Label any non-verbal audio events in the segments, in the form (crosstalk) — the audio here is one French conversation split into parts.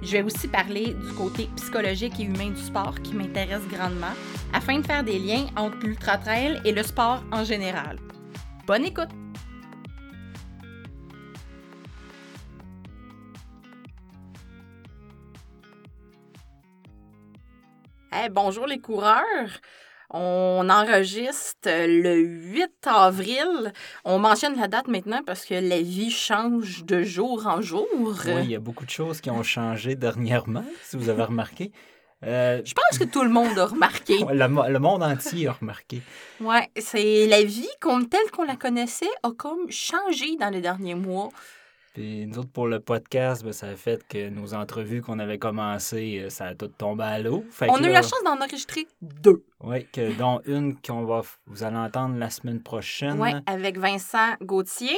Je vais aussi parler du côté psychologique et humain du sport qui m'intéresse grandement afin de faire des liens entre l'ultra-trail et le sport en général. Bonne écoute! Bonjour les coureurs! On enregistre le 8 avril. On mentionne la date maintenant parce que la vie change de jour en jour. Oui, il y a beaucoup de choses qui ont changé dernièrement, si vous avez remarqué. Euh, Je pense que tout le monde a remarqué. (laughs) le, monde entier a remarqué. Oui, c'est la vie comme telle qu'on la connaissait a comme changé dans les derniers mois. Puis nous autres, pour le podcast, ben, ça a fait que nos entrevues qu'on avait commencées, euh, ça a tout tombé à l'eau. On a eu la chance d'en enregistrer deux. Oui, dont une qu'on va vous allez entendre la semaine prochaine. Oui, avec Vincent Gauthier.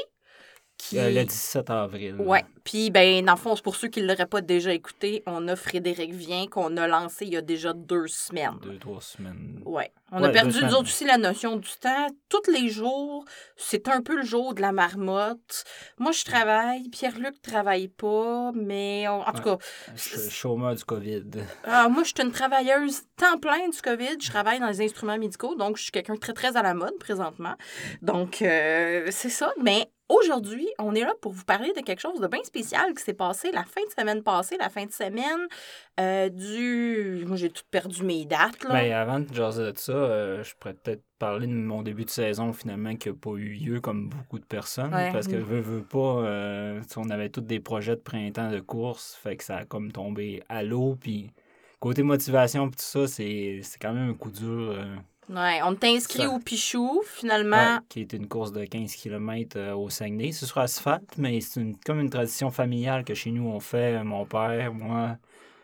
Euh, le 17 avril. Oui. Puis, ben, dans le fond, pour ceux qui ne l'auraient pas déjà écouté, on a Frédéric Vien qu'on a lancé il y a déjà deux semaines. Deux, trois semaines. Oui. On a perdu, nous autres aussi, la notion du temps. Tous les jours, c'est un peu le jour de la marmotte. Moi, je travaille. Pierre-Luc travaille pas, mais en tout cas. Je suis chômeur du COVID. Ah, moi, je suis une travailleuse temps plein du COVID. Je travaille dans les instruments médicaux, donc je suis quelqu'un très, très à la mode présentement. Donc, euh, c'est ça. Mais Aujourd'hui, on est là pour vous parler de quelque chose de bien spécial qui s'est passé la fin de semaine passée, la fin de semaine euh, du... Moi, j'ai tout perdu mes dates. Là. Ben, avant de jaser de ça, euh, je pourrais peut-être parler de mon début de saison, finalement, qui n'a pas eu lieu comme beaucoup de personnes. Parce que, veux, veux pas, euh, on avait tous des projets de printemps de course, fait que ça a comme tombé à l'eau. Puis, côté motivation, tout ça, c'est quand même un coup dur Ouais, on t'a inscrit au Pichou, finalement. qui est une course de 15 km euh, au Saguenay. Ce sera asphalte, mais c'est une, comme une tradition familiale que chez nous on fait. Mon père, moi,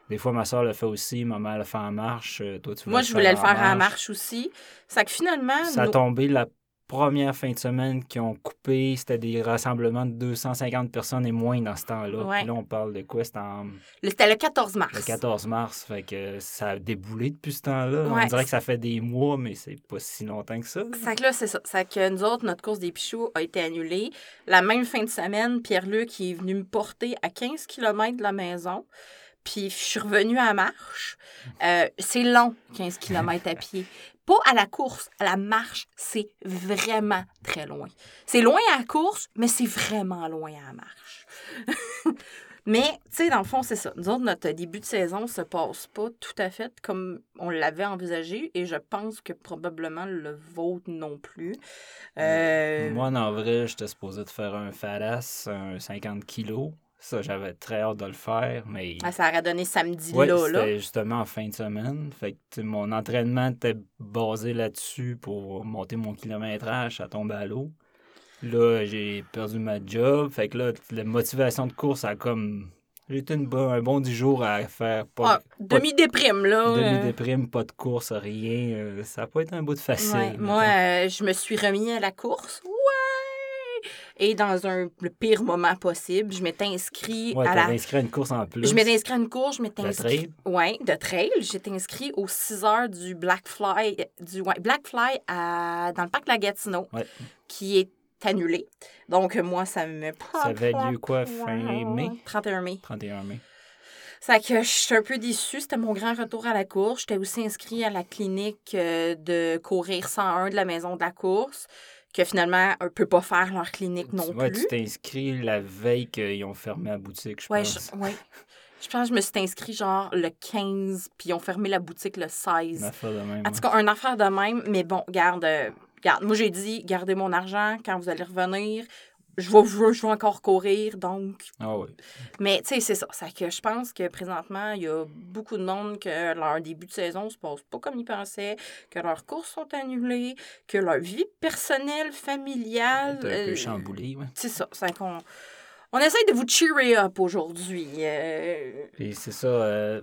des fois ma soeur le fait aussi, ma mère le fait en marche. Euh, toi, tu Moi, je voulais le faire en marche, aussi. Ça que finalement. Ça a tombé la première fin de semaine qui ont coupé, c'était des rassemblements de 250 personnes et moins dans ce temps-là. Puis là, on parle de quoi? C'était en... Le 14 mars. Le 14 mars, fait que ça a déboulé depuis ce temps-là. On dirait que ça fait des mois, mais c'est pas si longtemps que ça. C'est que là, c'est ça. C'est que nous autres, notre course des Pichoux a été annulée. La même fin de semaine, Pierre-Luc est venu me porter à 15 km de la maison. Puis je suis revenue à marche. Euh, c'est long, 15 km à pied. (laughs) Pas à la course, à la marche, c'est vraiment très loin. C'est loin à la course, mais c'est vraiment loin à la marche. (laughs) mais, tu sais, dans le fond, c'est ça. Nous autres, notre début de saison se passe pas tout à fait comme on l'avait envisagé et je pense que probablement le vôtre non plus. Euh... Moi, en vrai, j'étais supposé de faire un fadass, un 50 kilos. Ça, j'avais très hâte de le faire, mais... Ah, ça aurait donné samedi là, là. c'était justement en fin de semaine. Fait que mon entraînement était basé là-dessus pour monter mon kilométrage, ça tombe à l'eau. Là, j'ai perdu ma job. Fait que là, la motivation de course a comme... J'ai été un bon 10 jours à faire pas... Ah, demi-déprime, là. Demi-déprime, pas de course, rien. Euh, ça n'a pas été un bout de facile. Moi, euh, je me suis remis à la course. Et dans un, le pire moment possible, je m'étais inscrit à la... inscrit à une course en plus. Je m'étais inscrit à une course, je m'étais inscrit... Oui, de trail. J'étais inscrit aux 6 heures du Black Fly, du, ouais, Black Fly à, dans le parc La Gatineau, qui est annulé. Donc, moi, ça me... Ça avait lieu quoi, fin mai? 31 mai. 31 mai. Ça que je suis un peu déçue. C'était mon grand retour à la course. J'étais aussi inscrit à la clinique euh, de courir 101 de la maison de la course que finalement, ne peut pas faire leur clinique non ouais, plus. Tu t'es inscrit la veille qu'ils ont fermé la boutique, je pense. Je, ouais. Je pense que je me suis inscrit genre le 15, puis ils ont fermé la boutique le 16. Une affaire de même. En tout cas, une affaire de même, mais bon, garde, euh, garde. Moi, j'ai dit, gardez mon argent quand vous allez revenir je vais, je encore courir, donc. Ah oui. Mais, tu sais, c'est ça. ça que je pense que présentement, il y a beaucoup de monde que leur début de saison se passe pas comme ils pensaient, que leurs courses sont annulées, que leur vie personnelle, familiale. C'est un peu euh. C'est ça. C'est qu'on. On essaye de vous cheerer up aujourd'hui. Euh... c'est ça. Euh,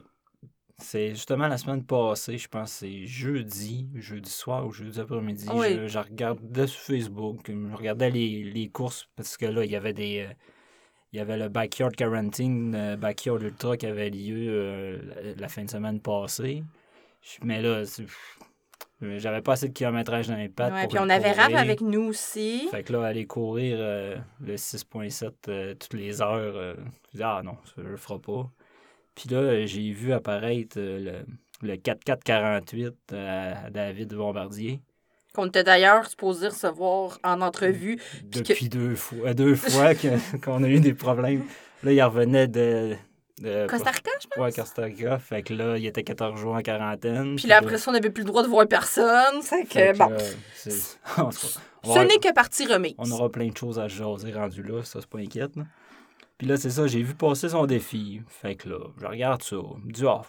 C'est justement la semaine passée, je pense, c'est jeudi, jeudi soir ou jeudi après-midi. Oui. Je, je regardais sur Facebook, je regardais les, les courses parce que là, il y avait des. euh, il y avait le Backyard Quarantine, euh, Backyard Ultra qui avait lieu euh, la, fin de semaine passée. Mais là, j'avais pas assez de kilométrage dans les pattes. Ouais, pour puis on avait Raph avec nous aussi. Fait que là, aller courir euh, le 6.7 euh, toutes les heures, je dis, ah non, ça, je le ferai pas. Puis là, j'ai vu apparaître euh, le, le 4448 euh, à David Bombardier. Qu'on était d'ailleurs supposé recevoir en entrevue. Que- Depuis deux fois, deux fois (laughs) (laughs) qu'on a eu des problèmes. Là, il revenait de. de Costa Rica, je pense? Ouais, Costa Rica. Fait que là, il était 14 jours en quarantaine. Puis là, après ça, on n'avait plus le droit de voir personne. C'est que, Fait que bon, là, (laughs) on ce n'est que partie remise. On aura plein de choses à jaser rendu là, ça c'est pas inquiète. Puis là, c'est ça, j'ai vu passer son défi. Fait que là, je regarde ça. Je me dis, ah,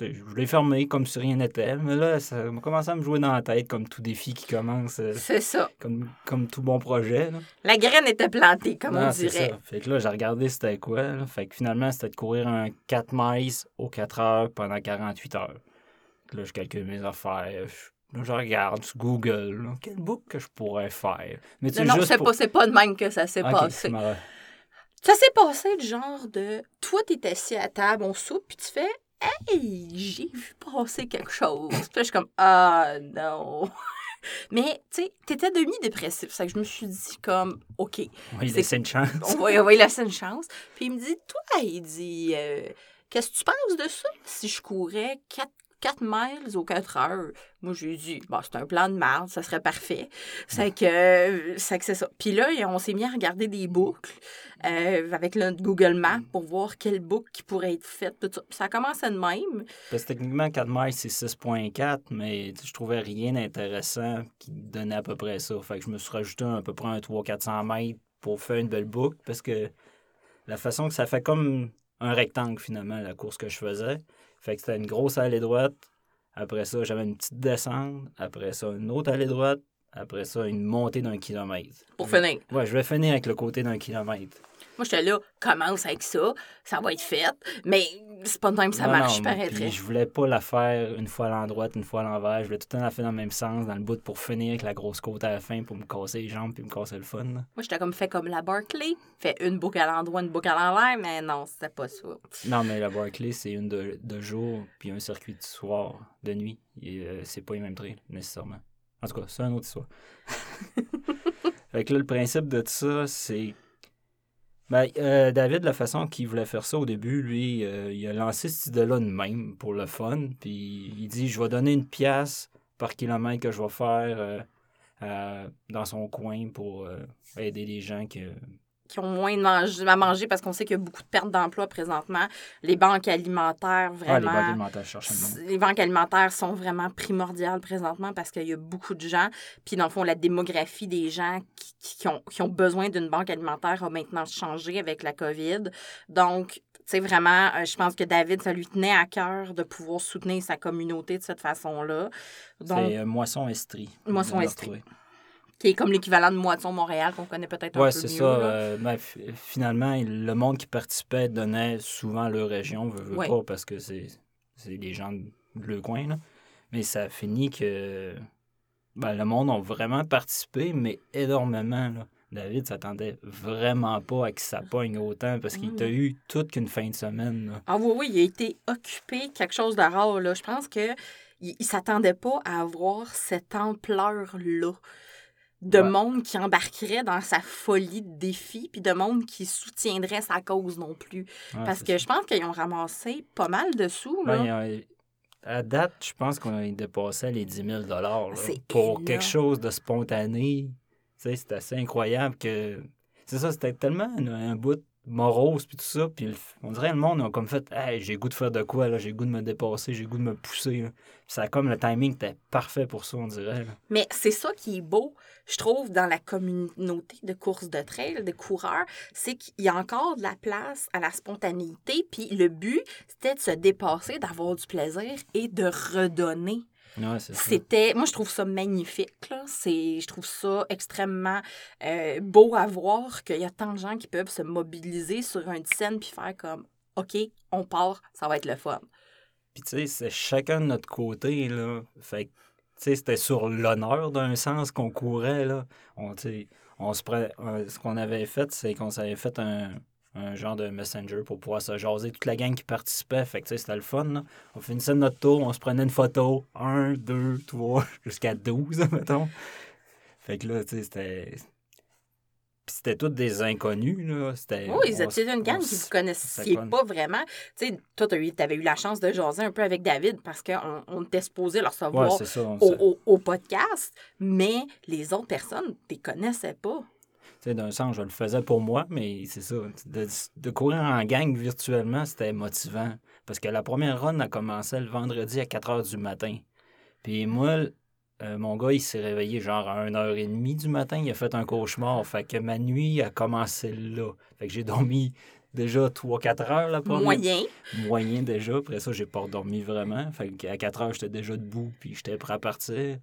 je l'ai fermé comme si rien n'était. Mais là, ça m'a commencé à me jouer dans la tête comme tout défi qui commence, euh, C'est ça. comme, comme tout bon projet. là. La graine était plantée, comme on Ah, dirait. ça. Fait que là, j'ai regardé c'était quoi. là. Fait que finalement, c'était de courir un 4 miles aux 4 heures pendant 48 heures. Là, je calcule mes affaires. Je, là, je regarde sur Google. là, quel book que je pourrais faire. Mais tu Non, sais, non, c'est pour- pas, c'est pas de même que ça s'est passé. Ça s'est passé du genre de toi, t'es assis à table, on soupe, puis tu fais Hey, j'ai vu passer quelque chose. Puis là, je suis comme Ah non. (laughs) Mais, tu sais, t'étais demi-dépressif. Ça que je me suis dit, comme, OK, Oui, C'est- laisser une chance. on va, on va lui laisser une chance. Puis il me dit, toi, il dit, euh, qu'est-ce que tu penses de ça? Si je courais 4, 4 miles aux 4 heures? Moi, j'ai dit, bon, c'est un plan de merde, ça serait parfait. (laughs) C'est que, c'est que c'est ça. Puis là, on s'est mis à regarder des boucles euh, avec le Google Maps pour voir quelle boucle qui pourrait être faite. tout ça. Puis ça a commencé de même. Parce que techniquement, 4 miles, c'est 6.4, mais je trouvais rien d'intéressant qui donnait à peu près ça. Fait que je me suis rajouté à peu près un 300-400 mètres pour faire une belle boucle, parce que la façon que ça fait comme un rectangle, finalement, la course que je faisais. Fait que c'était une grosse allée droite. Après ça, j'avais une petite descente. Après ça, une autre allée droite. Après ça, une montée d'un kilomètre. Pour finir. Ouais, je vais finir avec le côté d'un kilomètre. Moi, j'étais là, commence avec ça, ça va être fait. Mais c'est pas de même que ça Non, marche, non, puis je voulais pas la faire une fois à l'endroite, une fois à l'envers. Je voulais tout le temps la faire dans le même sens, dans le bout, pour finir avec la grosse côte à la fin, pour me casser les jambes puis me casser le fun. là. Moi, j'étais comme fait comme la Barclay. Fait une boucle à l'endroit, une boucle à l'envers, mais non, c'était pas ça. Non, mais la Barclay, c'est une de, de jour, puis un circuit de soir, de nuit. Et euh, c'est pas les mêmes trails, nécessairement. En tout cas, c'est une autre histoire. (laughs) fait que là, le principe de tout ça, c'est. Ben, euh, David, la façon qu'il voulait faire ça au début, lui, euh, il a lancé cette idée-là de même pour le fun. Puis il dit Je vais donner une pièce par kilomètre que je vais faire euh, dans son coin pour euh, aider les gens qui. Qui ont moins de mange- à manger parce qu'on sait qu'il y a beaucoup de pertes d'emploi présentement. Les banques alimentaires, Ah, les vraiment. banques alimentaires, le les banques alimentaires sont vraiment primordiales présentement parce qu'il y a beaucoup de gens. Puis, dans le fond, la démographie des gens qui, qui ont, qui ont besoin d'une banque alimentaire a maintenant changé avec la COVID. Donc, sais, vraiment, euh, je pense que David, ça lui tenait à cœur de pouvoir soutenir sa communauté de cette façon-là. C'est euh, Moisson Estrie. Moisson Estrie. Qui est comme l'équivalent de Moisson Montréal, qu'on connaît peut-être un Ouais, peu c'est mieux. ça. là. euh, ben, fi- finalement, il- le monde qui participait donnait souvent leur région, veut, veut Ouais. pas, parce que c'est c'est des gens de le coin. Là. Mais ça a fini que ben, le monde a vraiment participé, mais énormément. Là. David s'attendait vraiment pas à que ça pogne autant, parce qu'il t'a eu toute qu'une fin de semaine. là. Ah oui, oui, il a été occupé, quelque chose de rare. Là. Je pense que il, il s'attendait pas à avoir cette ampleur-là de Ouais. monde qui embarquerait dans sa folie de défi, puis de monde qui soutiendrait sa cause non plus. Ouais, Parce que ça. je pense qu'ils ont ramassé pas mal de sous. Là. À date, je pense qu'on a dépassé les 10 000 là, pour énorme. quelque chose de spontané. C'est assez incroyable que. C'est ça, c'était tellement un, un bout morose puis tout ça. Puis on dirait le monde a comme fait j'ai goût de faire de quoi, là, j'ai goût de me dépasser, j'ai goût de me pousser. ça comme le timing était parfait pour ça, on dirait. là. Mais c'est ça qui est beau, je trouve, dans la communauté de courses de trail, de coureurs, c'est qu'il y a encore de la place à la spontanéité. Puis le but, c'était de se dépasser, d'avoir du plaisir et de redonner. Ouais. C'était, moi, je trouve ça magnifique. Là. C'est, je trouve ça extrêmement euh, beau à voir qu'il y a tant de gens qui peuvent se mobiliser sur une scène puis faire comme, OK, on part, ça va être le fun. Puis, tu sais, c'est chacun de notre côté, là. Fait que, tu sais, c'était sur l'honneur d'un sens qu'on courait, là. On, on se pre- Ce qu'on avait fait, c'est qu'on s'avait fait un, un genre de messenger pour pouvoir se jaser. Toute la gang qui participait, fait que, tu sais, c'était le fun, là. On finissait notre tour, on se prenait une photo. Un, deux, trois, (laughs) jusqu'à douze, (laughs) mettons. Fait que là, tu sais, c'était... C'était tous des inconnus, là. C'était... Oui, ils étaient une gang qui s- vous connaissiez pas vraiment. Tu sais, toi, tu avais eu la chance de jaser un peu avec David parce qu'on on était supposé le Ouais, recevoir c'est ça. au podcast, mais les autres personnes, tu les connaissais pas. Sais, d'un sens, je le faisais pour moi, mais c'est ça. De, de courir en gang virtuellement, c'était motivant. Parce que la première run a commencé le vendredi à 4 h du matin. Puis moi, euh, mon gars, il s'est réveillé genre à 1h30 du matin. Il a fait un cauchemar. Fait que ma nuit a commencé là. Fait que j'ai dormi déjà 3-4 heures la première. Moyen. Moyen déjà. Après ça, j'ai pas dormi vraiment. Fait qu'à 4 heures, j'étais déjà debout. Puis j'étais prêt à partir.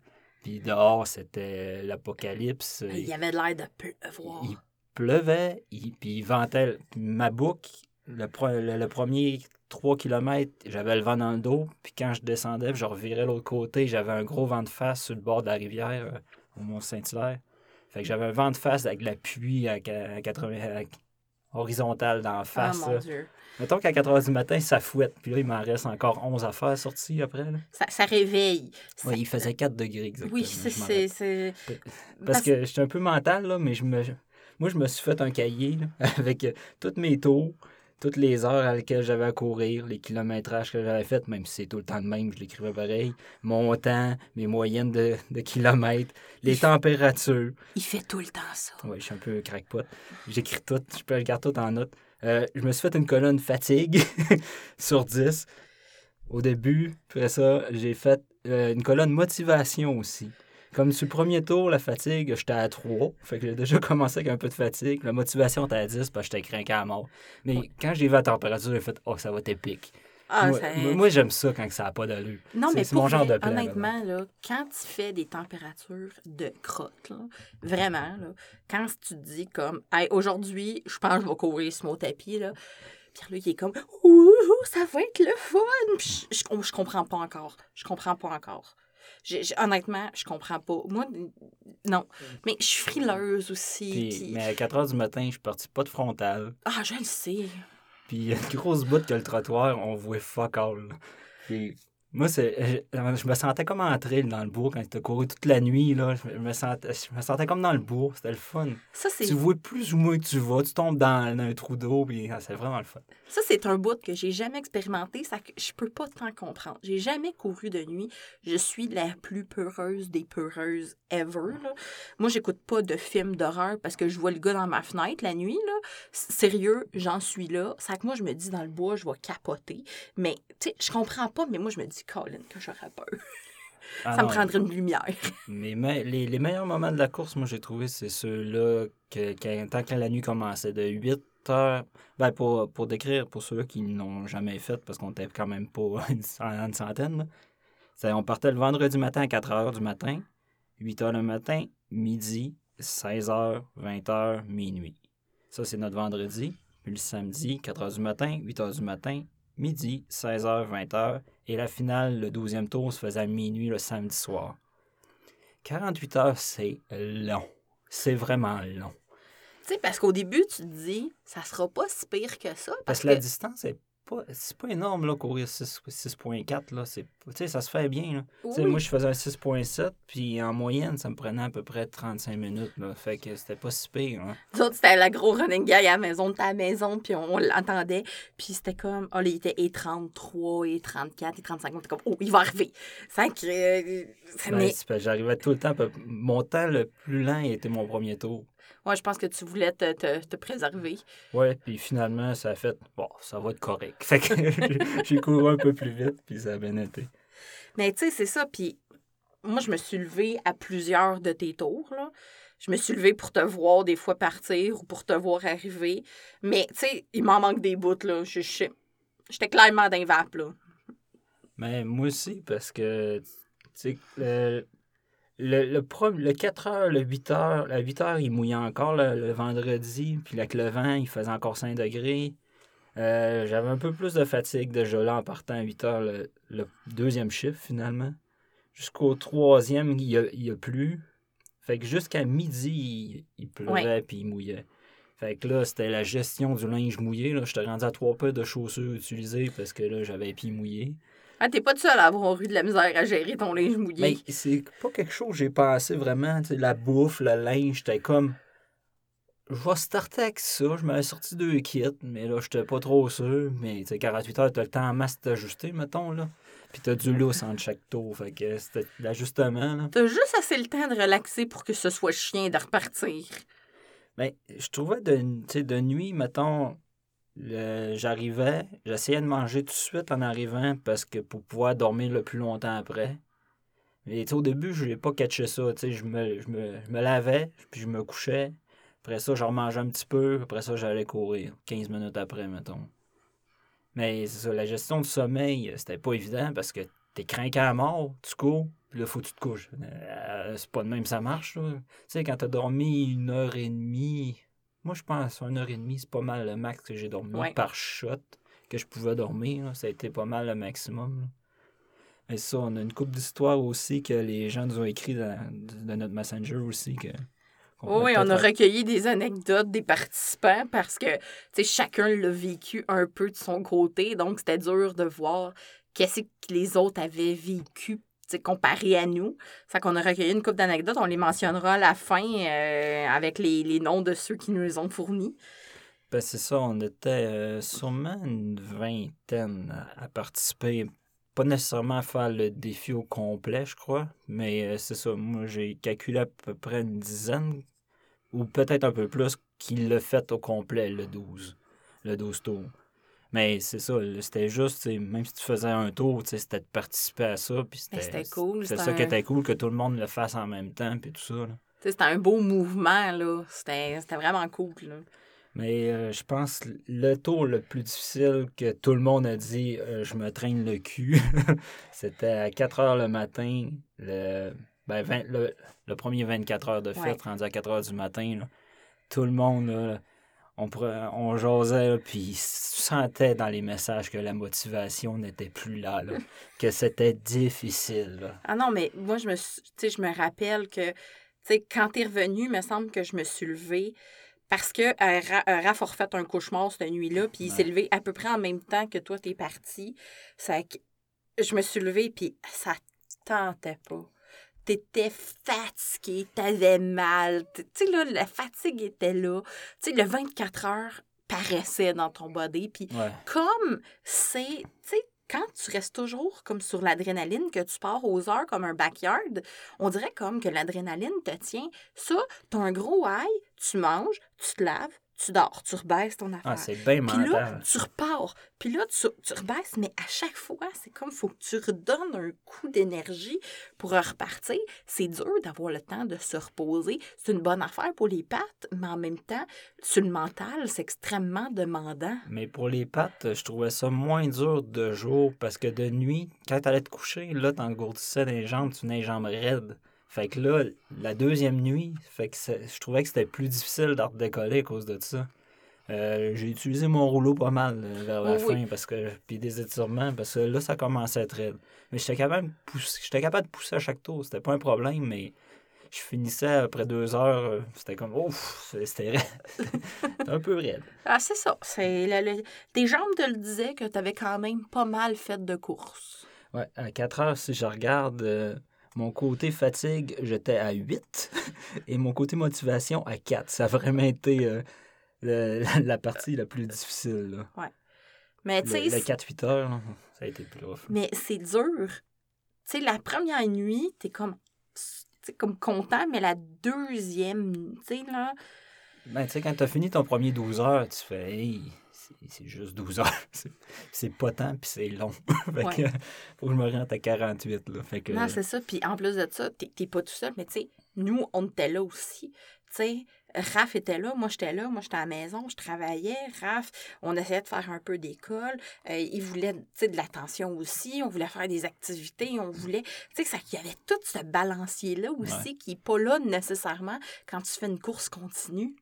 Puis dehors, c'était l'apocalypse. Il y avait de l'air de pleuvoir. Il pleuvait, il- puis il ventait. Ma boucle, le, le, le premier 3 km, j'avais le vent dans le dos. Puis quand je descendais, puis je revirais l'autre côté, j'avais un gros vent de face sur le bord de la rivière, euh, au Mont-Saint-Hilaire. Fait que j'avais un vent de face avec la pluie à, qua- à 80, à- horizontale d'en Ah, face. mon là. Dieu. Mettons qu'à 4 h du matin, ça fouette. Puis là, il m'en reste encore 11 à faire sorties après. Là. Ça, ça réveille. Ça- Ouais, il faisait 4 degrés exactement. oui, c'est. parce que j'étais un peu mental, là, mais je me... moi, je me suis fait un cahier là, (laughs) avec euh, toutes mes tours, toutes les heures à lesquelles j'avais à courir, les kilométrages que j'avais fait, même si c'est tout le temps de même, je l'écrivais pareil, mon temps, mes moyennes de, de kilomètres, les températures. Il fait tout le temps ça. Oui, je suis un peu crackpot. J'écris tout, je peux regarder tout en notes. Euh, je me suis fait une colonne fatigue (laughs) sur 10 au début. Après ça, j'ai fait euh, une colonne motivation aussi. Comme sur le premier tour, la fatigue, j'étais à 3. Fait que j'ai déjà (laughs) commencé avec un peu de fatigue. La motivation était à 10 parce que j'étais craqué à mort. Mais quand j'ai vu la température, j'ai fait Oh, ça va être épique. Ah, moi, ça- moi- moi, j'aime ça quand ça n'a pas d'allure. Non, mais c'est pour mon genre vrai, de plan, honnêtement, là, quand tu fais des températures de crotte, là, vraiment, là, quand tu te dis comme, hey, aujourd'hui, je pense que je vais courir sur mon tapis, là, Pierre-Luc il est comme, ouh, ça va être le fun. Puis je, je, je comprends pas encore. Je comprends pas encore. J'ai- j'ai- honnêtement, je comprends pas. Moi, non. Mais je suis frileuse aussi. Puis, puis- mais à 4 h du matin, je suis parti pas de frontal. Ah, je le sais. Puis il y a une grosse bout que le trottoir, on voit fuck all. Moi, c'est, je, je me sentais comme en trail dans le bourg quand tu couru toute la nuit. Là. Je, me sentais, je me sentais comme dans le bourg. C'était le fun. Ça, Tu vois plus ou moins que tu vas. Tu tombes dans, dans un trou d'eau. Puis ah, c'est vraiment le fun. Ça, c'est un bout que j'ai jamais expérimenté. Ça, je peux pas tant comprendre. J'ai jamais couru de nuit. Je suis la plus peureuse des peureuses ever. Là. Moi, j'écoute pas de films d'horreur parce que je vois le gars dans ma fenêtre la nuit. Là. Sérieux, j'en suis là. C'est que moi, je me dis dans le bois, je vais capoter. Mais, tu sais, je comprends pas, mais moi, je me dis, Colin, que j'aurais peur. (laughs) Ah ça me non, prendrait une lumière. (laughs) mais me- les, les meilleurs moments de la course, moi, j'ai trouvé, c'est ceux-là, que, que- tant que la nuit commençait, de 8 heures. Ben, pour, pour décrire, pour ceux-là qui n'ont jamais fait, parce qu'on était quand même pas (laughs) une, une centaine, là. On partait le vendredi matin à 4 heures du matin, 8 heures le matin, midi, 16 heures, 20 heures, minuit. Ça, c'est notre vendredi. Puis le samedi, 4 heures du matin, 8 heures du matin, midi, 16 heures, 20 heures. Et la finale, le 12e tour, se faisait à minuit le samedi soir. 48 heures, c'est long. C'est vraiment long. tu sais, parce qu'au début, tu te dis, ça sera pas si pire que ça. Parce Parce que que la distance, c'est pas, c'est pas énorme, là, courir 6 6.4, là. C'est, tu sais, ça se fait bien, là. Oui. moi, je faisais un 6.7, puis en moyenne, ça me prenait à peu près 35 minutes, là. Fait que c'était pas si pire, hein. Autres, c'était la gros running gag à la maison, de la maison, puis on l'entendait. Puis c'était comme, oh, là, il était et 33, et 34, et 35. On était comme, oh, il va arriver. Que. euh, ça Ben, j'arrivais tout le temps. Mon temps le plus lent était mon premier tour. Ouais, je pense que tu voulais te, te, te préserver. Ouais, puis finalement, ça a fait, bon, ça va être correct. (laughs) Fait que j'ai- couru un peu plus vite, puis ça a bien été. Mais tu sais, c'est ça. Puis moi, je me suis levée à plusieurs de tes tours, là. Je me suis levée pour te voir des fois partir ou pour te voir arriver. Mais, tu sais, il m'en manque des bouts, là. Je- J'étais clairement d'un vape, là. Mais moi aussi, parce que, tu sais, le, le, le, le 4 heures, le 8 heures, la 8 heures, il mouillait encore le, le vendredi, puis avec le vent, il faisait encore 5 degrés. Euh, J'avais un peu plus de fatigue déjà là en partant à 8 heures le, le deuxième chiffre, finalement. Jusqu'au troisième, il y a, il y a plu. Fait que jusqu'à midi, il, il pleuvait puis il mouillait. Fait que là, c'était la gestion du linge mouillé. Là. J'étais rendu à trois paires de chaussures utilisées parce que là, j'avais les pieds mouillés. Ah, t'es pas tout seul à avoir eu de la misère à gérer ton linge mouillé. Mais c'est pas quelque chose que j'ai pensé vraiment. tu sais, la bouffe, le linge, j'étais comme. Je vais starter avec ça. Je m'avais sorti deux kits, mais là, j'étais pas trop sûr. Mais tu sais, 48 heures, t'as le temps en masse de t'ajuster, mettons, là. Puis t'as du lousse entre chaque tour. Fait que c'était l'ajustement, là. T'as juste assez le temps de relaxer pour que ce soit chien de repartir. Mais je trouvais de, de nuit, mettons, j'arrivais, j'essayais de manger tout de suite en arrivant parce que pour pouvoir dormir le plus longtemps après. Mais au début, je n'ai pas catché ça. Je me, je, me, je me lavais, puis je me couchais. Après ça, je remangeais un petit peu. Après ça, j'allais courir. 15 minutes après, mettons. Mais c'est ça, la gestion du sommeil, c'était pas évident parce que t'es craqué à mort, tu cours, puis là, faut que tu te couches. Euh, c'est pas de même ça marche. Tu sais, quand t'as dormi une heure et demie, moi, je pense une heure et demie, c'est pas mal le max que j'ai dormi Ouais. par shot que je pouvais dormir. là. Ça a été pas mal le maximum. là. Mais ça, on a une couple d'histoires aussi que les gens nous ont écrit dans, de notre Messenger aussi. Que, Oui, on a recueilli des anecdotes des participants parce que chacun l'a vécu un peu de son côté. Donc, c'était dur de voir qu'est-ce que les autres avaient vécu comparé à nous. Ça qu'on a recueilli une couple d'anecdotes. On les mentionnera à la fin euh, avec les, les noms de ceux qui nous les ont fournis. Ben, c'est ça, on était euh, sûrement une vingtaine à, à participer. Pas nécessairement à faire le défi au complet, je crois, mais euh, c'est ça. Moi, j'ai calculé à peu près une dizaine, ou peut-être un peu plus, qui l'a fait au complet, le 12. Le 12 tours. Mais c'est ça, c'était juste, même si tu faisais un tour, c'était de participer à ça. Puis Mais c'était cool, c'était ça qui était cool, que tout le monde le fasse en même temps, puis tout ça. C'était un beau mouvement, là. C'était vraiment cool, là. Mais euh, je pense que le tour le plus difficile que tout le monde a dit euh, je me traîne le cul, (laughs) c'était à 4 heures le matin, le, ben, 20 le, le premier 24 heures de fête, Ouais. rendu à 4 heures du matin. là. Tout le monde, là, on, on jasait, là, puis tu sentais dans les messages que la motivation n'était plus là, là, (laughs) que c'était difficile. là. Ah non, mais moi, je me, tu je me rappelle que, tu quand t'es revenu, il me semble que je me suis levée parce que euh, euh, Raph a refait un cauchemar cette nuit-là, puis il s'est Ouais. levé à peu près en même temps que toi, t'es parti. Ça, que- je me suis levée, puis ça tentait pas. T'étais fatigué, t'avais mal. Tu sais, là, la fatigue était là. Tu sais, le 24 heures paraissait dans ton body, puis Ouais. comme c'est, tu sais, quand tu restes toujours comme sur l'adrénaline, que tu pars aux heures comme un backyard, on dirait comme que l'adrénaline te tient. Ça, t'as un gros high, tu manges, tu te laves, tu dors, tu rebaisses ton affaire. Ah, c'est bien Puis là, mental. tu repars. Puis là, tu, tu rebaisses, mais à chaque fois, c'est comme faut que tu redonnes un coup d'énergie pour repartir. C'est dur d'avoir le temps de se reposer. C'est une bonne affaire pour les pattes, mais en même temps, sur le mental, c'est extrêmement demandant. Mais pour les pattes, je trouvais ça moins dur de jour parce que de nuit, quand t'allais te coucher, là, t'engourdissais les jambes, tu venais les jambes raides. Fait que là, la deuxième nuit, fait que je trouvais que c'était plus difficile d'en redécoller à cause de ça. Euh, j'ai utilisé mon rouleau pas mal euh, vers la oui. fin parce que puis des étirements parce que là ça commençait à être raide. Mais j'étais capable de pousser, j'étais capable de pousser à chaque tour, c'était pas un problème mais je finissais après deux heures, euh, c'était comme ouf, c'était raide. C'était (laughs) un peu raide. Ah, c'est ça. C'est le- Tes jambes te le disaient que tu avais quand même pas mal fait de courses. Ouais, à 4 heures, si je regarde mon côté fatigue, j'étais à 8 (laughs) et mon côté motivation à 4. Ça a vraiment été euh, le- la, (laughs) la partie la plus difficile. là. Mais tu Le, sais, le 4-8 heures, là, ça a été plus rough. Mais c'est dur. Tu sais, la première nuit, t'es comme, comme content, mais la deuxième, tu sais, là, Ben, tu sais, quand t'as fini ton premier 12 heures, tu fais, hey, c'est- juste 12 heures. (laughs) C'est- pas tant, puis c'est long. (laughs) fait Ouais. que, faut que je me rende à 48. Là. Fait que, non, c'est ça. Puis en plus de ça, t'es pas tout seul, mais tu sais, nous, on était là aussi. Tu sais, Raph était là, moi j'étais là, moi j'étais à la maison, je travaillais. Raph, on essayait de faire un peu d'école. Euh, il voulait, tu sais, de l'attention aussi. On voulait faire des activités. On voulait, tu sais, il y avait tout ce balancier-là aussi qui n'est pas là nécessairement quand tu fais une course continue.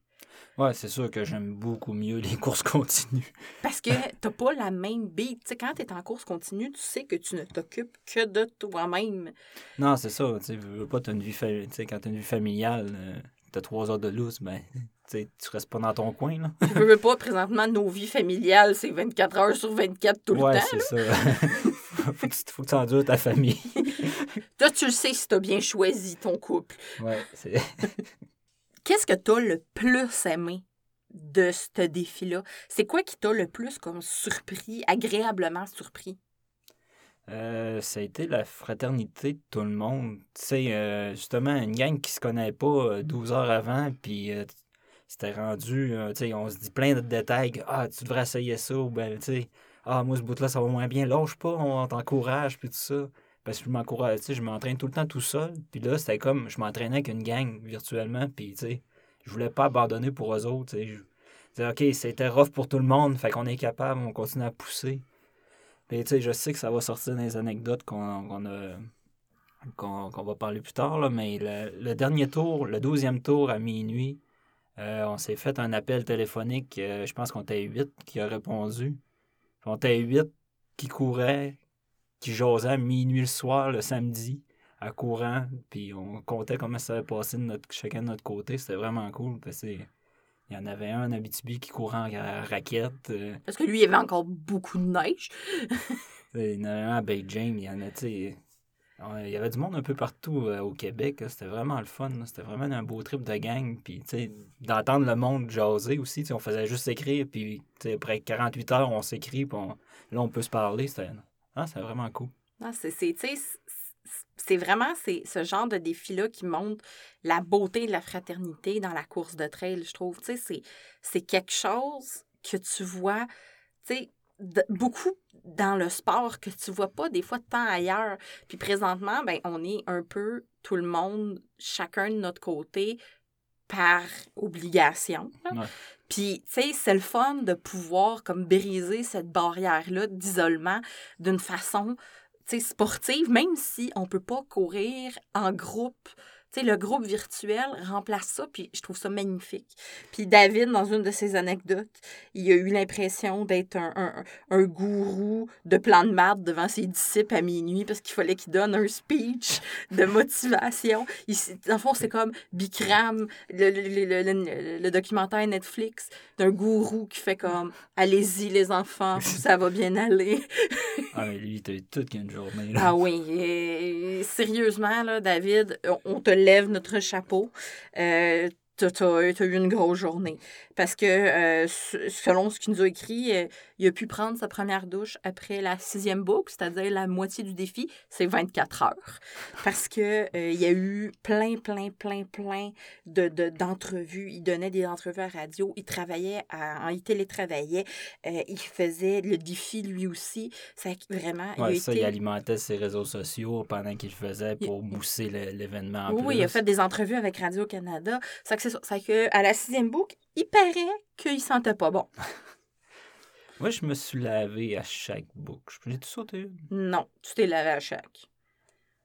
Ouais, c'est sûr que j'aime beaucoup mieux les courses (laughs) continues. Parce que t'as pas la même beat. Tu sais, quand t'es en course continue, tu sais que tu ne t'occupes que de toi-même. Non, c'est ça. Tu veux pas, t'as une vie, fa- tu sais, quand t'as une vie familiale, euh, t'as trois heures de loose, ben, (laughs) tu tu restes pas dans ton coin, là. Je veux pas, présentement, nos vies familiales, c'est 24 heures sur 24 tout le ouais, temps. c'est ça. (laughs) faut, que, tu- faut que tu endures ta famille. Toi, tu le sais si t'as bien choisi ton couple. Ouais, c'est... Qu'est-ce que t'as le plus aimé de ce défi-là? C'est quoi qui t'a le plus comme surpris, agréablement surpris? Euh, ça a été la fraternité de tout le monde. Tu sais, euh, justement, une gang qui se connaît pas euh, 12 heures avant, puis euh, c'était rendu, euh, tu sais, on se dit plein de détails. Ah, tu devrais essayer ça, ou ben, tu sais, ah, moi, ce bout-là, ça va moins bien. Lâche pas, on t'encourage, puis tout ça. Parce que je m'encourage, tu sais, je m'entraîne tout le temps tout seul. Puis là, c'était comme, je m'entraînais avec une gang virtuellement, puis tu sais, je voulais pas abandonner pour eux autres, tu sais. Je disais, OK, c'était rough pour tout le monde, fait qu'on est capable, on continue à pousser. Mais tu sais, je sais que ça va sortir les anecdotes qu'on a qu'on va parler plus tard, là, mais le, dernier tour, le douzième tour à minuit, euh, on s'est fait un appel téléphonique. euh, je pense qu'on était huit qui a répondu. On était huit qui couraient, qui jasaient à minuit le soir, le samedi, à courant. Puis on comptait comment ça avait passé de notre, chacun de notre côté. C'était vraiment cool. Parce que il y en avait un en Abitibi qui courait en ra- raquette. euh, Parce que lui, il y avait encore beaucoup de neige. (laughs) il y en avait un à Bay James, il y en a, tu Il y avait du monde un peu partout euh, au Québec. C'était vraiment le fun. C'était vraiment un beau trip de gang. Puis, tu sais, d'entendre le monde jaser aussi. On faisait juste écrire. Puis, après 48 heures, on s'écrit. On- là, on peut se parler. C'était ah, c'était vraiment cool. Ah, c'est, c'est, c'est- c'est vraiment c'est ce genre de défi-là qui montre la beauté de la fraternité dans la course de trail, je trouve. C'est, c'est quelque chose que tu vois, de- beaucoup dans le sport que tu vois pas des fois tant ailleurs. Puis présentement, ben, on est un peu tout le monde, chacun de notre côté, par obligation. Ouais. Puis, tu sais, c'est le fun de pouvoir comme briser cette barrière-là d'isolement d'une façon, tu sportive, même si on peut pas courir en groupe. Tu sais, le groupe virtuel remplace ça, puis je trouve ça magnifique. Puis David, dans une de ses anecdotes, il a eu l'impression d'être un, un, un gourou de plan de maths devant ses disciples à minuit parce qu'il fallait qu'il donne un speech de motivation. Il, dans le fond, c'est comme Bikram, le, le, le, le- documentaire Netflix d'un gourou qui fait comme « Allez-y, les enfants, ça va bien aller. » Ah, mais lui, eu toute une journée. là. Ah oui, et- sérieusement, là, David, on- on te lève notre chapeau. Euh, T'as eu une grosse journée. Parce que, euh, selon ce qu'il nous a écrit, euh, il a pu prendre sa première douche après la sixième boucle, c'est-à-dire la moitié du défi, c'est 24 heures. Parce que euh, il y a eu plein, plein, plein, plein de, de- d'entrevues. Il donnait des entrevues à radio. Il travaillait, à, il télétravaillait. Il faisait le défi lui aussi. Ça, vraiment, il a Ouais, ça, été... il alimentait ses réseaux sociaux pendant qu'il faisait pour booster le- l'événement. en Oui, plus. il a fait des entrevues avec Radio-Canada. Ça que c'est ça. Ça que à la sixième boucle, il paraît qu'il sentait pas bon. (laughs) Moi, je me suis lavé à chaque boucle. J'ai tout sauté. Non, tu t'es lavé à chaque.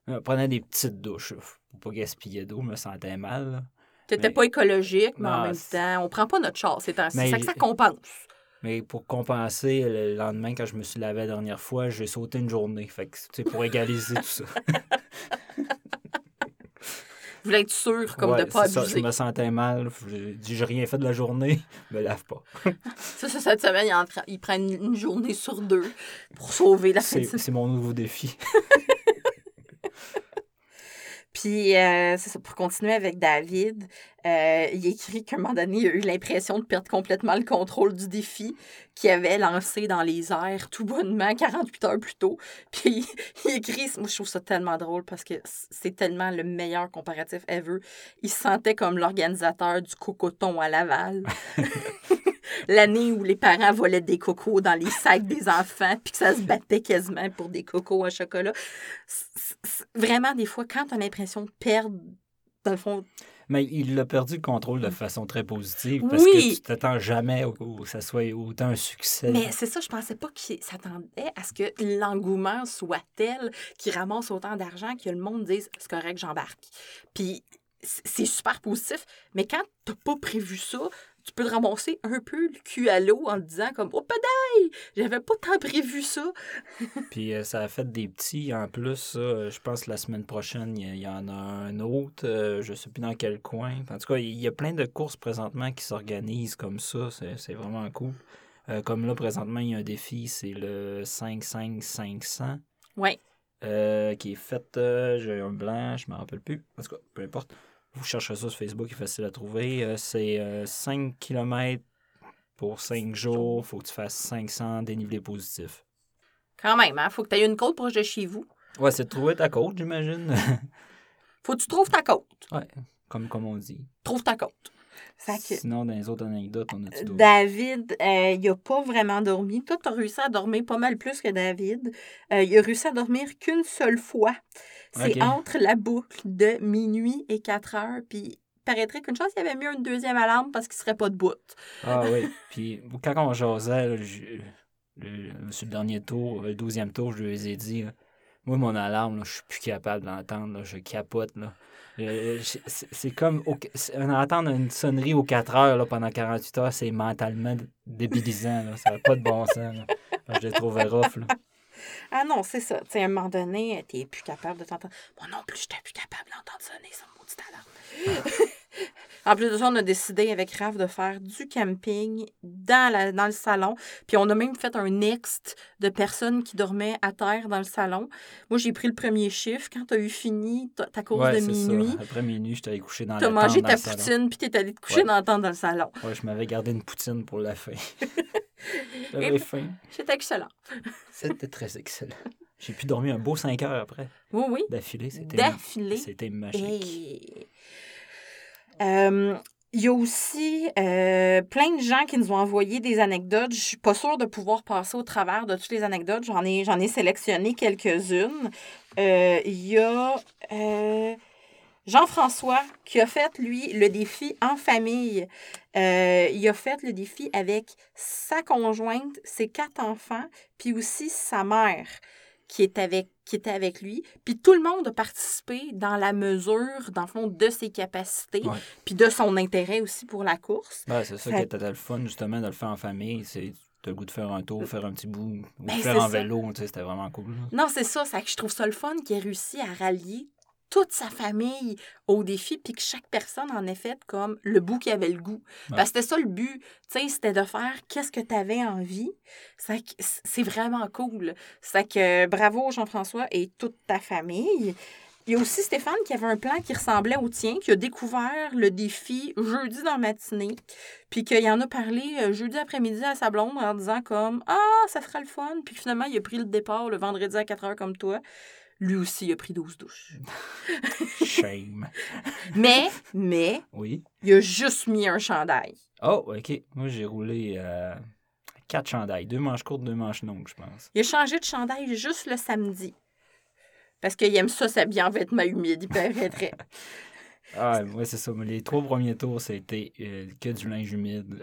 Je prenais des petites douches là, pour pas gaspiller d'eau. Je me sentais mal. là. T'étais Mais- pas écologique, mais en Non, même c'est- temps, on prend pas notre char. C'est un- c'est ça que ça compense. Mais pour compenser, le lendemain, quand je me suis lavé la dernière fois, j'ai sauté une journée. Fait que, sais, pour égaliser tout ça. (laughs) Je voulais être sûr comme Ouais, de pas c'est ça, abuser. je me sentais mal. J'ai dit, j'ai rien fait de la journée. (laughs) Me lave pas. (laughs) Ça, ça, cette semaine, il, en tra- il prend une, journée sur deux pour sauver la semaine. c'est mon nouveau défi. (laughs) Puis, euh, c'est ça, pour continuer avec David, euh, il écrit qu'à un moment donné, il a eu l'impression de perdre complètement le contrôle du défi qu'il avait lancé dans les airs tout bonnement 48 heures plus tôt. (laughs) Puis, il écrit, moi je trouve ça tellement drôle parce que c'est tellement le meilleur comparatif ever. Il se sentait comme l'organisateur du cocoton à Laval. (laughs) (laughs) L'année où les parents volaient des cocos dans les sacs des enfants, puis que ça se battait quasiment pour des cocos à chocolat. Vraiment, des fois, quand tu as l'impression de perdre, dans le fond, Mais il a perdu le contrôle de façon très positive parce. Oui. que tu t'attends jamais que ça soit autant un succès. Mais c'est ça, je pensais pas qu'il s'attendait à ce que l'engouement soit tel qu'il ramasse autant d'argent que le monde dise c'est correct, j'embarque. Puis c'est super positif, mais quand t'as pas prévu ça, tu peux te ramasser un peu le cul à l'eau en te disant comme Oh pédale! J'avais pas tant prévu ça. (laughs) Puis euh, ça a fait des petits en plus. Euh, je pense que la semaine prochaine, il y, en a un autre. euh, je sais plus dans quel coin. En tout cas, il y a plein de courses présentement qui s'organisent comme ça. C'est vraiment cool. Euh, comme là, présentement, il y a un défi, c'est le 5-5-500 Ouais. euh, qui est fait. euh, J'ai un blanc, je me rappelle plus. En tout cas, peu importe. Vous cherchez ça sur Facebook, il est facile à trouver. Euh, c'est euh, 5 km pour 5 jours. faut que tu fasses 500 dénivelés positifs. Quand même, hein? Faut que tu aies une côte proche de chez vous. Ouais, c'est de trouver ta côte, j'imagine. Faut que tu trouves ta côte. ouais, comme, comme on dit. Trouve ta côte. Que- Sinon, dans les autres anecdotes, on a-tu d'autres? David, euh, il a pas vraiment dormi. Toi, tu as réussi à dormir pas mal plus que David. Euh, il a réussi à dormir qu'une seule fois. C'est entre la boucle de minuit et 4 heures. Puis, paraîtrait qu'une chance, il avait mis une deuxième alarme parce qu'il serait pas debout. Ah oui, (laughs) puis quand on jasait, là, je- le- sur le dernier tour, le douzième tour, je lui ai dit, là, moi, mon alarme, là, je suis plus capable d'entendre, je capote. Là. C'est comme au- entendre une sonnerie aux 4 heures là, pendant 48 heures, c'est mentalement débilisant. Là. Ça n'a pas de bon sens. Je l'ai trouvé rough. Là. Ah non, c'est ça. À un moment donné, t'es plus capable de t'entendre. Moi non plus, j'étais plus capable d'entendre sonner son maudit alarme. En plus de ça, on a décidé avec Raph de faire du camping dans, la, dans le salon. Puis on a même fait un next de personnes qui dormaient à terre dans le salon. Moi, j'ai pris le premier chiffre. Quand t'as eu fini ta, course Ouais, de ça. minuit, Après minuit, j'étais allé coucher dans la t'as tente mangé dans ta le salon. poutine, puis t'es allé te coucher Ouais. dans la tente dans le salon. Ouais, je m'avais gardé une poutine pour la fin. (laughs) J'avais faim. C'était excellent. C'était très excellent. J'ai pu dormir un beau 5 heures après. Oui, oui. D'affilée, c'était D'affilée. C'était magique. Et... Euh, Il y a aussi euh, plein de gens qui nous ont envoyé des anecdotes. Je suis pas sûre de pouvoir passer au travers de toutes les anecdotes. J'en ai, j'en ai sélectionné quelques-unes. Euh, Il y a Jean-François qui a fait, lui, le défi en famille. Il a fait le défi avec sa conjointe, ses quatre enfants, puis aussi sa mère qui, est avec, qui était avec lui. Puis tout le monde a participé dans la mesure, dans le fond, de ses capacités, Ouais. puis de son intérêt aussi pour la course. Ouais, c'est ça Fait- qui était le fun, justement, de le faire en famille. C'est t'as le goût de faire un tour, faire un petit bout, ou Ben, faire en ça. vélo, tu sais, c'était vraiment cool. Non, c'est ça, c'est que je trouve ça le fun qu'il ait réussi à rallier toute sa famille au défi, puis que chaque personne en ait fait comme le bout qui avait le goût. Ouais. Parce que c'était ça le but, tu sais, c'était de faire qu'est-ce que tu avais envie. C'est vraiment cool. C'est que bravo Jean-François et toute ta famille. Il y a aussi Stéphane qui avait un plan qui ressemblait au tien, qui a découvert le défi jeudi dans la matinée, puis qu'il en a parlé euh, jeudi après-midi à sa blonde en disant comme Ah, ça sera le fun. Puis finalement, il a pris le départ le vendredi à 4 heures comme toi. Lui aussi, il a pris 12 douches. (laughs) Shame. (laughs) Mais, mais, Oui. il a juste mis un chandail. Oh, OK. Moi, j'ai roulé euh, quatre chandails. Deux manches courtes, deux manches longues, je pense. Il a changé de chandail juste le samedi. Parce qu'il aime ça s'habiller en vêtements humides, il paraîtrait. (laughs) Ah, ouais, c'est ça. Mais les trois premiers tours, c'était euh, que du linge humide.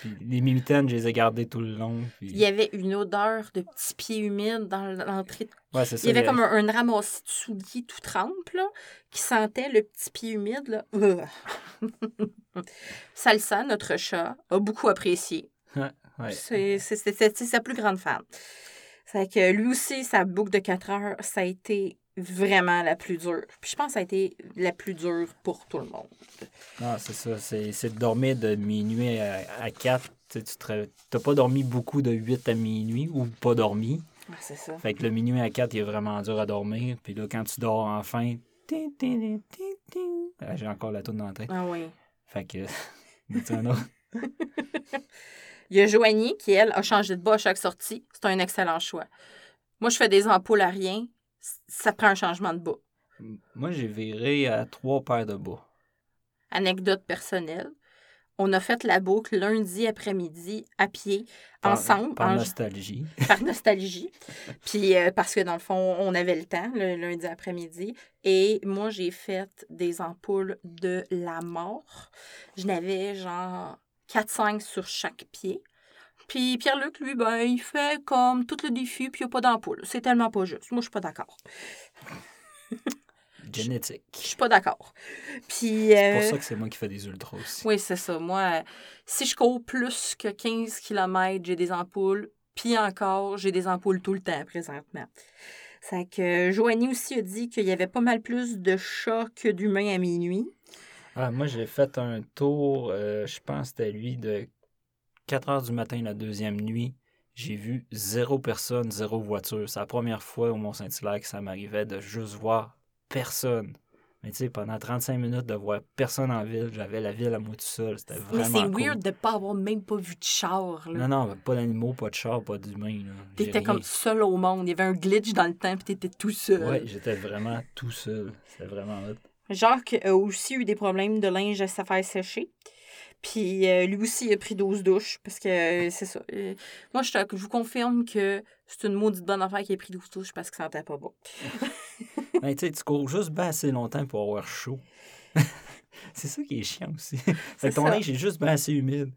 Puis les mitaines, je les ai gardées tout le long. puis- Il y avait une odeur de petits pieds humides dans l'entrée. Ouais, c'est ça. Il y avait comme un, un ramassis de souliers tout trempe, là, qui sentait le petit pied humide, là. (laughs) Salsa, notre chat, a beaucoup apprécié. Ouais. C'est sa plus grande fan. C'est que lui aussi, sa boucle de 4 heures, ça a été vraiment la plus dure. Puis je pense que ça a été la plus dure pour tout le monde. Non, c'est ça. C'est c'est de dormir de minuit à, à 4. Tu t'as pas dormi beaucoup de 8 à minuit ou pas dormi. Ouais, c'est ça. Fait que le minuit à 4, il est vraiment dur à dormir. Puis là, quand tu dors enfin. Ah, j'ai encore la toune dans la tête. Ah oui. Fait que. (laughs) en as? (laughs) Il y a Joanie qui, elle, a changé de bas à chaque sortie. C'est un excellent choix. Moi, je fais des ampoules à rien. Ça prend un changement de bas. Moi, j'ai viré à trois paires de bas. Anecdote personnelle. On a fait la boucle lundi après-midi à pied, Par- ensemble, Par en- nostalgie. (laughs) par (laughs) nostalgie. Puis euh, parce que dans le fond, on avait le temps le lundi après-midi. Et moi, j'ai fait des ampoules de la mort. Je n'avais genre 4-5 sur chaque pied. Puis Pierre-Luc, lui, ben, il fait comme tout le défi, puis il n'y a pas d'ampoule. C'est tellement pas juste. Moi, je suis pas d'accord. (laughs) Génétique. Je suis pas d'accord. Puis. C'est pour euh, ça que c'est moi qui fais des ultras aussi. Oui, c'est ça. Moi, euh, si je cours plus que 15 km, j'ai des ampoules. Puis encore, j'ai des ampoules tout le temps présentement. C'est que Joanie aussi a dit qu'il y avait pas mal plus de chats que d'humains à minuit. Ah, moi, j'ai fait un tour, euh, je pense que c'était lui, de 4 heures du matin la deuxième nuit. J'ai vu zéro personne, zéro voiture. C'est la première fois au Mont-Saint-Hilaire que ça m'arrivait de juste voir personne. Mais tu sais, pendant 35 minutes de voir personne en ville, j'avais la ville à moi tout seul. C'était Mais vraiment c'est cool. weird de pas avoir même pas vu de char. là. Non, non, pas d'animaux, pas de char, pas d'humains. T'étais comme seul au monde. Il y avait un glitch dans le temps, puis t'étais tout seul. Ouais, j'étais vraiment tout seul. C'était vraiment hot. Jacques a aussi eu des problèmes de linge à se faire sécher. Puis euh, lui aussi, il a pris 12 douches. Parce que euh, c'est ça. Euh, moi, je, te- je vous confirme que c'est une maudite bonne affaire qui a pris 12 douches parce que ça sentait pas bon. Mais (laughs) tu sais, tu cours juste bien assez longtemps pour avoir chaud. (laughs) c'est ça qui est chiant aussi. (laughs) fait que ton linge est juste bien assez humide.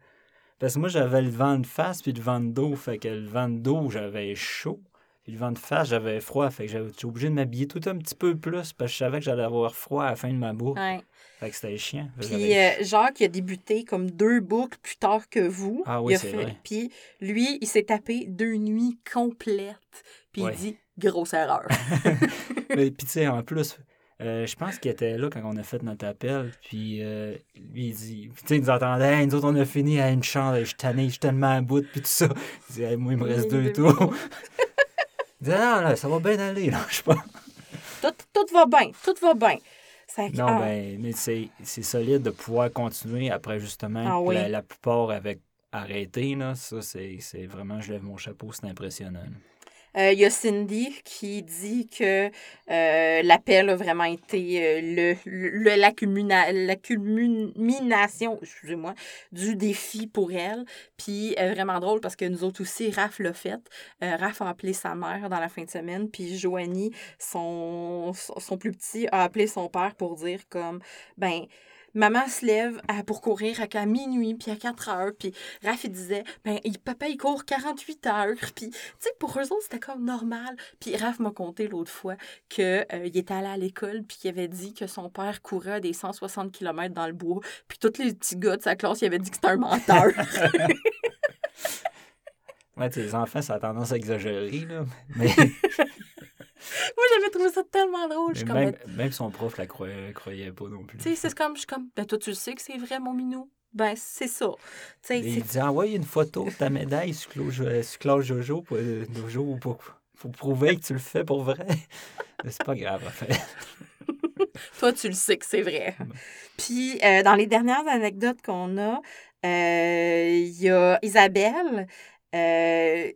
Parce que moi, j'avais le vent de face puis le vent de dos. Fait que le vent de dos, j'avais chaud. Puis le vent de face, j'avais froid. Fait que j'étais obligé de m'habiller tout un petit peu plus parce que je savais que j'allais avoir froid à la fin de ma boucle. Ouais. Fait que c'était chiant. Puis euh, Jacques, il a débuté comme deux boucles plus tard que vous. Ah oui, c'est fait- vrai. Puis lui, il s'est tapé deux nuits complètes. Puis Ouais. il dit grosse erreur. (laughs) (laughs) Mais puis tu sais, en plus, euh, je pense qu'il était là quand on a fait notre appel. Puis euh, lui, il dit, tu sais, il nous entendait, Hey, nous autres, on a fini à une chambre, je suis tanné, je suis tellement à bout, puis tout ça. Il dit, Hey, moi, il me reste deux tours. (laughs) Non, là, ça va bien aller, là, (laughs) je sais pas. tout, tout va bien, tout va bien. Ça- Non, ah, ben, mais c'est solide de pouvoir continuer après, justement, Ah oui. la, la plupart avec arrêté, là. Ça, c'est c'est vraiment, je lève mon chapeau, c'est impressionnant. Euh, Il y a Cindy qui dit que euh, l'appel a vraiment été euh, le, le, excusez-moi, du défi pour elle. Puis vraiment drôle parce que nous autres aussi, Raph l'a fait. Raph a appelé sa mère dans la fin de semaine, puis Joanie, son son plus petit, a appelé son père pour dire comme, ben, Maman se lève à- pour courir à, à minuit, puis à 4 heures. Puis Raph, il disait, ben, il- papa, il court 48 heures. (laughs) Puis, tu sais, pour eux autres, c'était comme normal. Puis Raph m'a conté l'autre fois qu'il était allé à l'école, puis qu'il avait dit que son père courait à des 160 km dans le bois. Puis tous les petits gars de sa classe, il avait dit que c'était un menteur. (laughs) Ouais, les enfants, ça a tendance à exagérer, là. Mais, (laughs) Moi, j'avais trouvé ça tellement drôle. Je suis mais comme, même, ben, même son prof la croyait, croyait pas non plus. tu sais, c'est comme, je suis comme, ben, toi, tu le sais que c'est vrai, mon minou. Ben, c'est ça. Tu sais, Et c'est il dit envoie une photo de ta médaille sur Claude, Jo- sur Claude Jojo pour, euh, Jojo pour, pour prouver que tu le fais pour vrai. (laughs) Mais c'est pas grave, en fait. (laughs) Toi, tu le sais que c'est vrai. Puis, euh, dans les dernières anecdotes qu'on a, euh, il y a Isabelle. euh,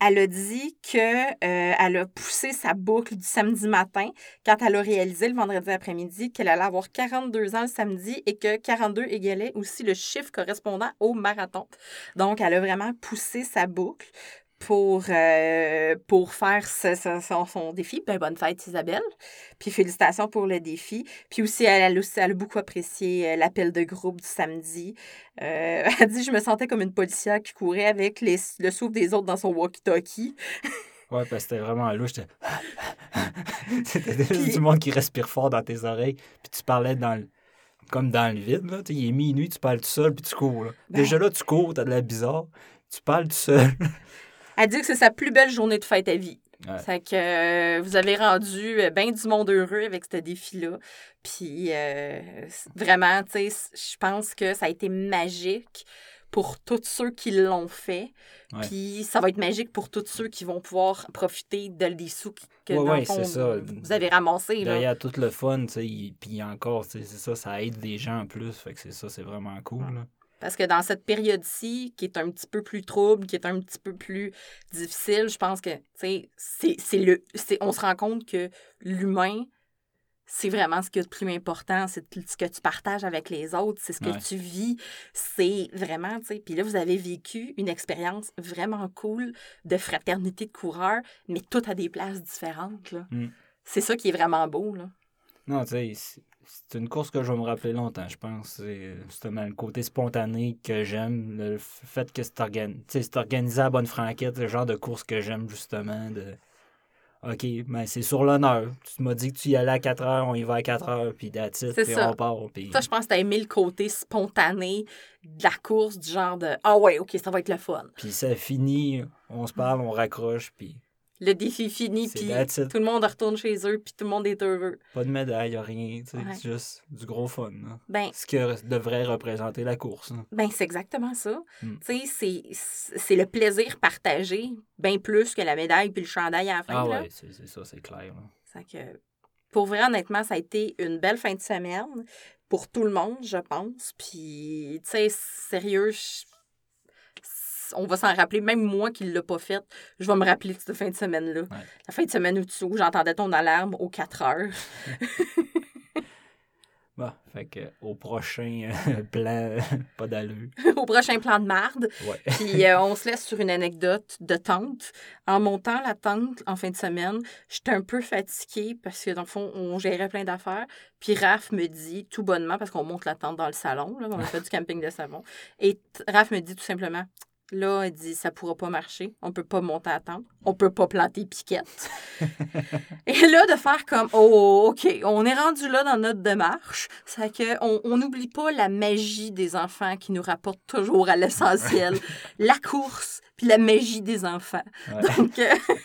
elle a dit que euh, elle a poussé sa boucle du samedi matin quand elle a réalisé le vendredi après-midi qu'elle allait avoir 42 ans le samedi et que 42 égalait aussi le chiffre correspondant au marathon. Donc, elle a vraiment poussé sa boucle pour, euh, pour faire ce- ce- son, son défi. Ben, bonne fête, Isabelle. Puis félicitations pour le défi. Puis aussi, elle, a aussi- elle a beaucoup apprécié euh, l'appel de groupe du samedi. Euh, (laughs) elle dit Je me sentais comme une policière qui courait avec les, le souffle des autres dans son walkie-talkie. Ouais, parce que c'était vraiment louche. (laughs) (laughs) C'était Puis- du monde qui respire fort dans tes oreilles. Puis tu parlais dans le... comme dans le vide. Là. Il est minuit, tu parles tout seul, puis tu cours. là. Ben- Déjà là, tu cours, t'as de la bizarre. Tu parles tout seul. Elle dit que c'est sa plus belle journée de fête à vie. Ouais. Fait que euh, vous avez rendu bien du monde heureux avec ce défi-là. Puis euh, vraiment, tu sais, je pense que ça a été magique pour tous ceux qui l'ont fait. Ouais. Puis ça va être magique pour tous ceux qui vont pouvoir profiter de des sous que Ouais, dans le fond, c'est ça. vous avez ramassés. Là. Derrière tout le fun, tu sais, puis encore, c'est ça, ça aide des gens en plus. Fait que c'est ça, c'est vraiment cool. là. Parce que dans cette période-ci, qui est un petit peu plus trouble, qui est un petit peu plus difficile, je pense que, tu sais, c'est le. c'est- On se rend compte que l'humain, c'est vraiment ce qui est le plus important, c'est ce que tu partages avec les autres, c'est ce que Ouais. tu vis, c'est vraiment, tu sais. Puis là, vous avez vécu une expérience vraiment cool de fraternité de coureurs, mais tout à des places différentes, là. Mm. C'est ça qui est vraiment beau, là. Non, tu sais, c'est- une course que je vais me rappeler longtemps, je pense. C'est justement le côté spontané que j'aime, le fait que c'est organisé à bonne franquette, le genre de course que j'aime, justement. De... OK, mais c'est sur l'honneur. Tu m'as dit que tu y allais à 4 heures, on y va à 4 heures, puis C'est puis ça. on part. Puis... Ça, je pense que t'as aimé le côté spontané de la course, du genre de Ah ouais, ok, ça va être le fun. Puis ça finit, on se parle, on raccroche, puis Le défi fini, puis tout le monde retourne chez eux, puis tout le monde est heureux. Pas de médaille, rien, Ouais. c'est juste du gros fun. là. Ben, Ce que devrait représenter la course. là. ben c'est exactement ça. Mm. Tu sais, c'est- c'est le plaisir partagé, bien plus que la médaille puis le chandail à la fin. Ah là. ouais, c'est ça, c'est clair. que, pour vrai, honnêtement, ça a été une belle fin de semaine pour tout le monde, je pense. Puis, tu sais, sérieux, je- on va s'en rappeler. Même moi qui ne l'ai pas faite, je vais me rappeler de cette fin de semaine-là. La fin de semaine où, tu- où j'entendais ton alarme aux 4 heures. (laughs) Bon, fait que au prochain euh, (laughs) plan, (laughs) pas d'allure. au prochain plan de marde. Ouais. Puis euh, on se laisse sur une anecdote de tente. En montant la tente en fin de semaine, j'étais un peu fatiguée parce que dans le fond, on gérait plein d'affaires. Puis Raph me dit tout bonnement, parce qu'on monte la tente dans le salon, là, on a fait du camping de savon. Et Raph me dit tout simplement, là, il dit, ça pourra pas marcher. On peut pas monter la tente. On peut pas planter piquette. (laughs) Et là, de faire comme, oh, OK, on est rendu là dans notre démarche. C'est que on on n'oublie pas la magie des enfants qui nous rapporte toujours à l'essentiel. la course, puis la magie des enfants. Ouais. Donc, euh, (laughs)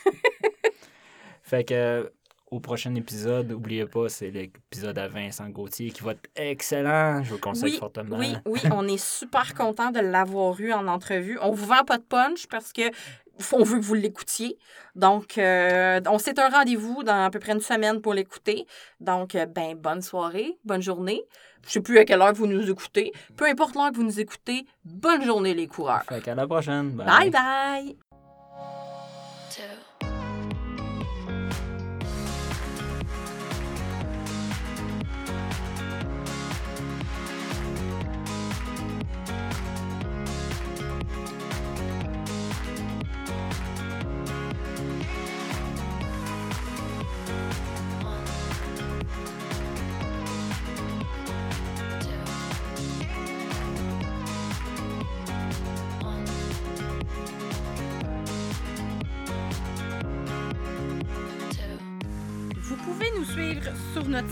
Fait que au prochain épisode, n'oubliez pas, c'est l'épisode à Vincent Gauthier qui va être excellent. Je vous le conseille oui, fortement. oui, oui, on est super content de l'avoir eu en entrevue. On vous vend pas de punch parce que on veut que vous l'écoutiez. Donc, euh, on s'est un rendez-vous dans à peu près une semaine pour l'écouter. Donc, euh, ben, bonne soirée, bonne journée. Je sais plus à quelle heure vous nous écoutez. Peu importe l'heure que vous nous écoutez, bonne journée les coureurs. Fait qu'à la prochaine. Bye bye! two,